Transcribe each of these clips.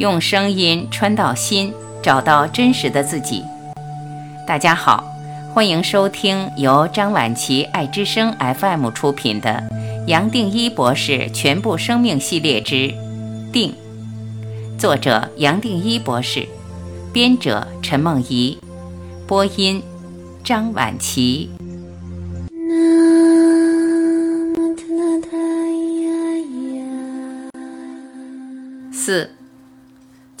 用声音穿到心，找到真实的自己。大家好，欢迎收听由张晚琪爱之声 FM 出品的《杨定一博士全部生命系列之定》，作者杨定一博士，编者陈梦怡，播音张晚琪。四，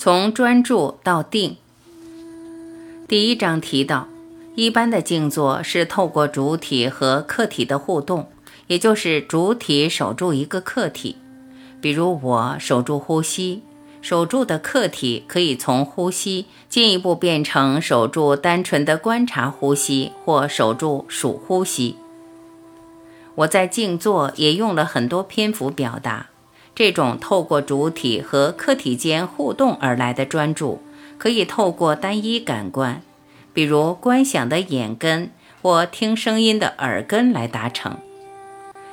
从专注到定。第一章提到，一般的静坐是透过主体和客体的互动，也就是主体守住一个客体，比如我守住呼吸，守住的客体可以从呼吸进一步变成守住单纯的观察呼吸或守住数呼吸。我在静坐也用了很多篇幅表达。这种透过主体和客体间互动而来的专注，可以透过单一感官，比如观想的眼根或听声音的耳根来达成。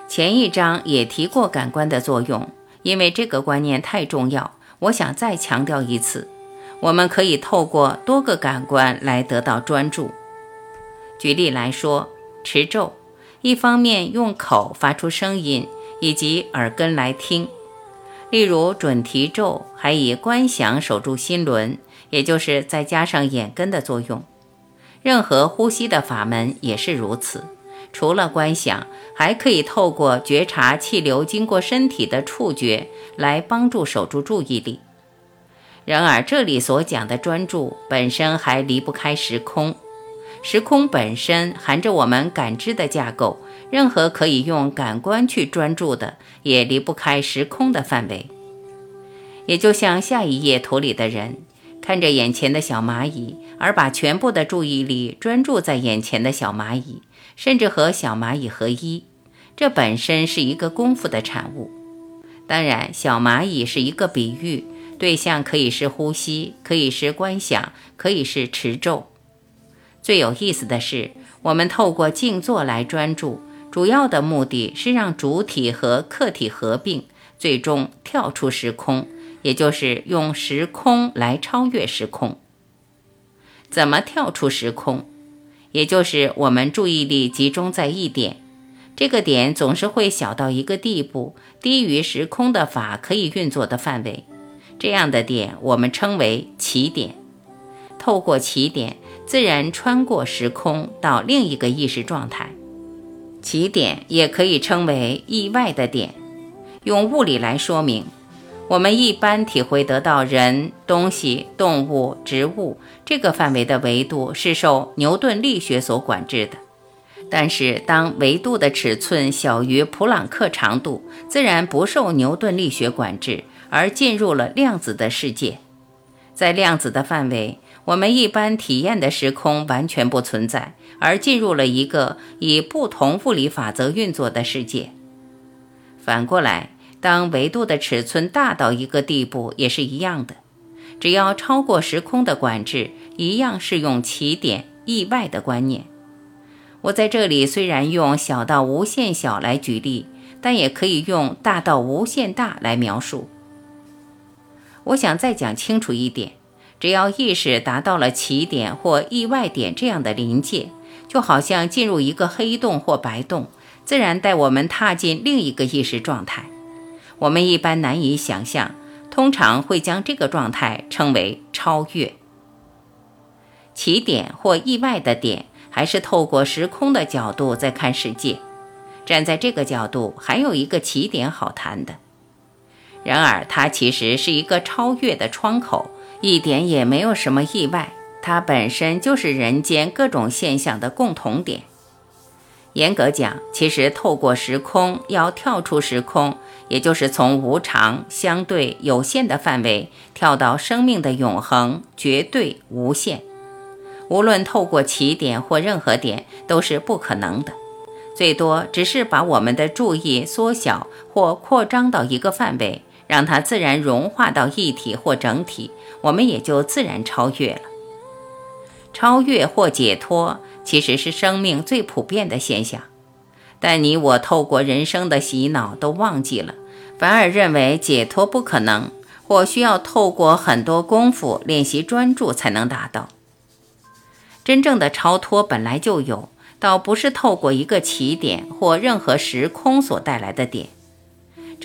前一章也提过感官的作用，因为这个观念太重要，我想再强调一次：我们可以透过多个感官来得到专注。举例来说，持咒，一方面用口发出声音，以及耳根来听。例如准提咒，还以观想守住心轮，也就是再加上眼根的作用。任何呼吸的法门也是如此，除了观想，还可以透过觉察气流经过身体的触觉来帮助守住注意力。然而，这里所讲的专注本身还离不开时空，时空本身含着我们感知的架构。任何可以用感官去专注的，也离不开时空的范围。也就像下一页图里的人，看着眼前的小蚂蚁，而把全部的注意力专注在眼前的小蚂蚁，甚至和小蚂蚁合一。这本身是一个功夫的产物。当然，小蚂蚁是一个比喻，对象可以是呼吸，可以是观想，可以是持咒。最有意思的是，我们透过静坐来专注。主要的目的是让主体和客体合并，最终跳出时空，也就是用时空来超越时空。怎么跳出时空？也就是我们注意力集中在一点，这个点总是会小到一个地步，低于时空的法可以运作的范围。这样的点我们称为起点。透过起点，自然穿过时空到另一个意识状态。起点也可以称为意外的点。用物理来说明，我们一般体会得到人、东西、动物、植物这个范围的维度是受牛顿力学所管制的。但是，当维度的尺寸小于普朗克长度，自然不受牛顿力学管制，而进入了量子的世界。在量子的范围。我们一般体验的时空完全不存在，而进入了一个以不同物理法则运作的世界。反过来，当维度的尺寸大到一个地步，也是一样的。只要超过时空的管制，一样是用起点意外的观念。我在这里虽然用小到无限小来举例，但也可以用大到无限大来描述。我想再讲清楚一点。只要意识达到了起点或意外点这样的临界，就好像进入一个黑洞或白洞，自然带我们踏进另一个意识状态。我们一般难以想象，通常会将这个状态称为超越。起点或意外的点，还是透过时空的角度在看世界。站在这个角度，还有一个起点好谈的。然而，它其实是一个超越的窗口。一点也没有什么意外，它本身就是人间各种现象的共同点。严格讲，其实透过时空要跳出时空，也就是从无常、相对、有限的范围跳到生命的永恒、绝对、无限。无论透过起点或任何点，都是不可能的。最多只是把我们的注意缩小或扩张到一个范围。让它自然融化到一体或整体，我们也就自然超越了。超越或解脱其实是生命最普遍的现象，但你我透过人生的洗脑都忘记了，反而认为解脱不可能，或需要透过很多功夫练习专注才能达到。真正的超脱本来就有，倒不是透过一个起点或任何时空所带来的点。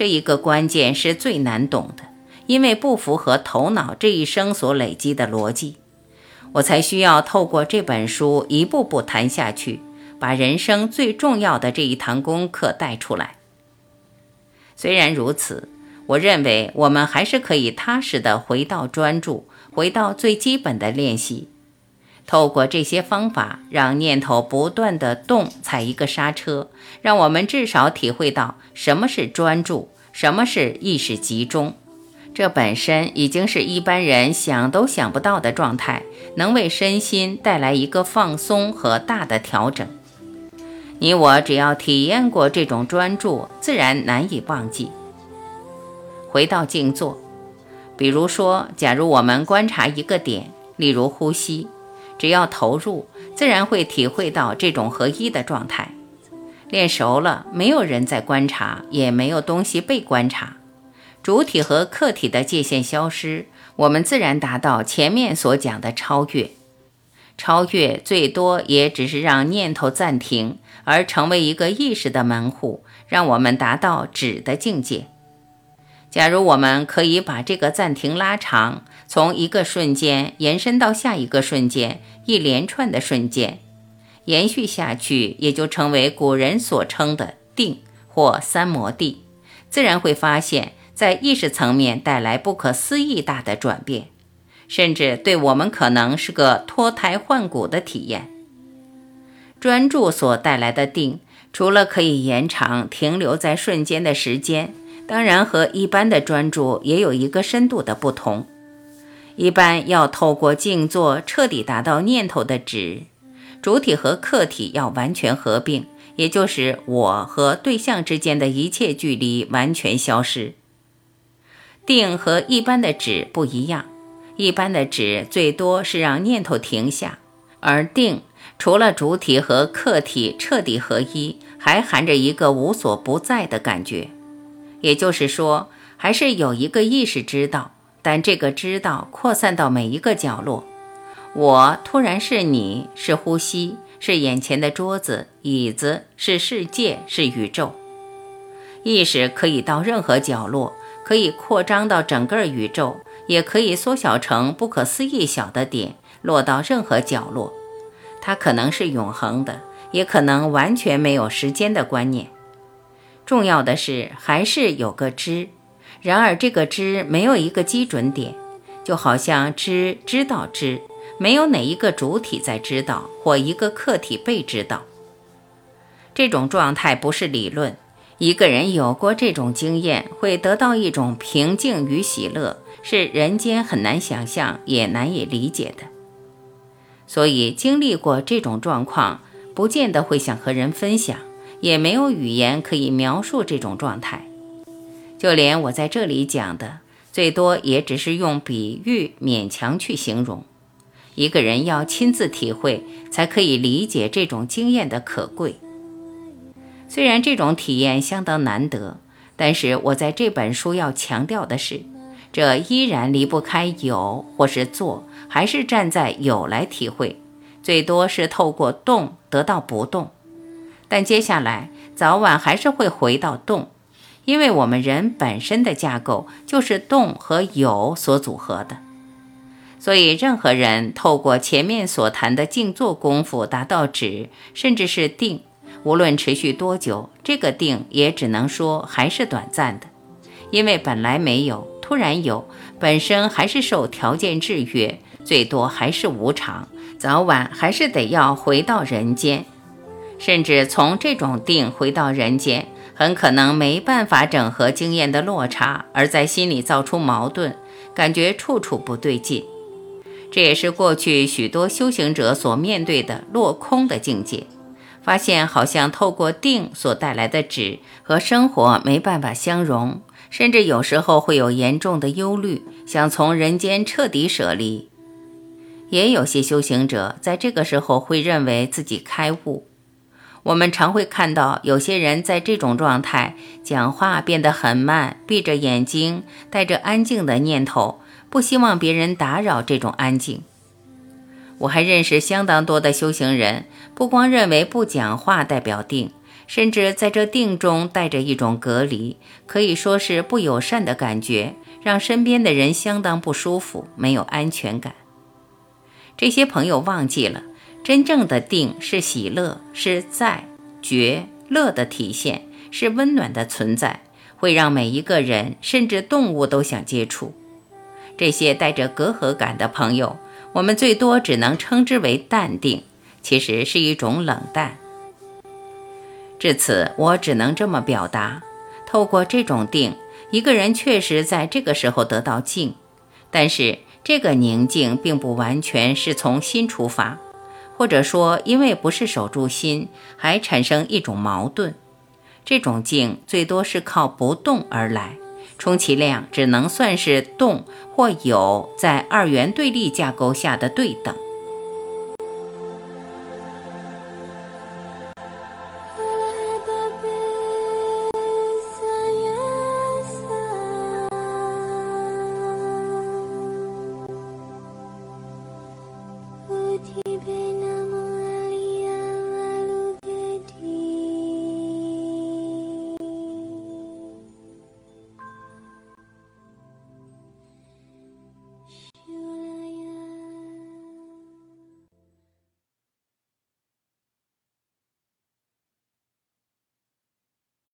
这一个关键是最难懂的，因为不符合头脑这一生所累积的逻辑。我才需要透过这本书一步步谈下去，把人生最重要的这一堂功课带出来。虽然如此。我认为我们还是可以踏实的回到专注，回到最基本的练习。透过这些方法，让念头不断的动，踩一个刹车，让我们至少体会到什么是专注，什么是意识集中。这本身已经是一般人想都想不到的状态，能为身心带来一个放松和大的调整。你我只要体验过这种专注，自然难以忘记。回到静坐，比如说，假如我们观察一个点，例如呼吸，只要投入，自然会体会到这种合一的状态。练熟了，没有人在观察，也没有东西被观察，主体和客体的界限消失，我们自然达到前面所讲的超越。超越最多也只是让念头暂停，而成为一个意识的门户，让我们达到止的境界。假如我们可以把这个暂停拉长，从一个瞬间延伸到下一个瞬间，一连串的瞬间，延续下去，也就成为古人所称的定或三摩地，自然会发现，在意识层面带来不可思议大的转变，甚至对我们可能是个脱胎换骨的体验。专注所带来的定，除了可以延长停留在瞬间的时间。当然，和一般的专注也有一个深度的不同。一般要透过静坐彻底达到念头的止，主体和客体要完全合并，也就是我和对象之间的一切距离完全消失。定和一般的止不一样，一般的止最多是让念头停下，而定除了主体和客体彻底合一，还含着一个无所不在的感觉。也就是说，还是有一个意识知道，但这个知道扩散到每一个角落。我突然是你，是呼吸，是眼前的桌子、椅子，是世界，是宇宙。意识可以到任何角落，可以扩张到整个宇宙，也可以缩小成不可思议小的点，落到任何角落。它可能是永恒的，也可能完全没有时间的观念。重要的是，还是有个知。然而，这个知没有一个基准点，就好像知知道知，没有哪一个主体在知道，或一个客体被知道。这种状态不是理论。一个人有过这种经验，会得到一种平静与喜乐，是人间很难想象也难以理解的。所以，经历过这种状况，不见得会想和人分享。也没有语言可以描述这种状态，就连我在这里讲的，最多也只是用比喻勉强去形容。一个人要亲自体会，才可以理解这种经验的可贵。虽然这种体验相当难得，但是我在这本书要强调的是，这依然离不开有或是做，还是站在有来体会，最多是透过动得到不动。但接下来早晚还是会回到动，因为我们人本身的架构就是动和有所组合的。所以，任何人透过前面所谈的静坐功夫达到止，甚至是定，无论持续多久，这个定也只能说还是短暂的，因为本来没有，突然有，本身还是受条件制约，最多还是无常，早晚还是得要回到人间。甚至从这种定回到人间，很可能没办法整合经验的落差，而在心里造出矛盾，感觉处处不对劲。这也是过去许多修行者所面对的落空的境界，发现好像透过定所带来的止和生活没办法相融，甚至有时候会有严重的忧虑，想从人间彻底舍离。也有些修行者在这个时候会认为自己开悟。我们常会看到有些人在这种状态，讲话变得很慢，闭着眼睛，带着安静的念头，不希望别人打扰这种安静。我还认识相当多的修行人，不光认为不讲话代表定，甚至在这定中带着一种隔离，可以说是不友善的感觉，让身边的人相当不舒服，没有安全感。这些朋友忘记了。真正的定是喜乐，是在觉乐的体现，是温暖的存在，会让每一个人甚至动物都想接触。这些带着隔阂感的朋友，我们最多只能称之为淡定，其实是一种冷淡。至此，我只能这么表达：透过这种定，一个人确实在这个时候得到静，但是这个宁静并不完全是从心出发。或者说，因为不是守住心，还产生一种矛盾。这种静最多是靠不动而来，充其量只能算是动或有在二元对立架构下的对等。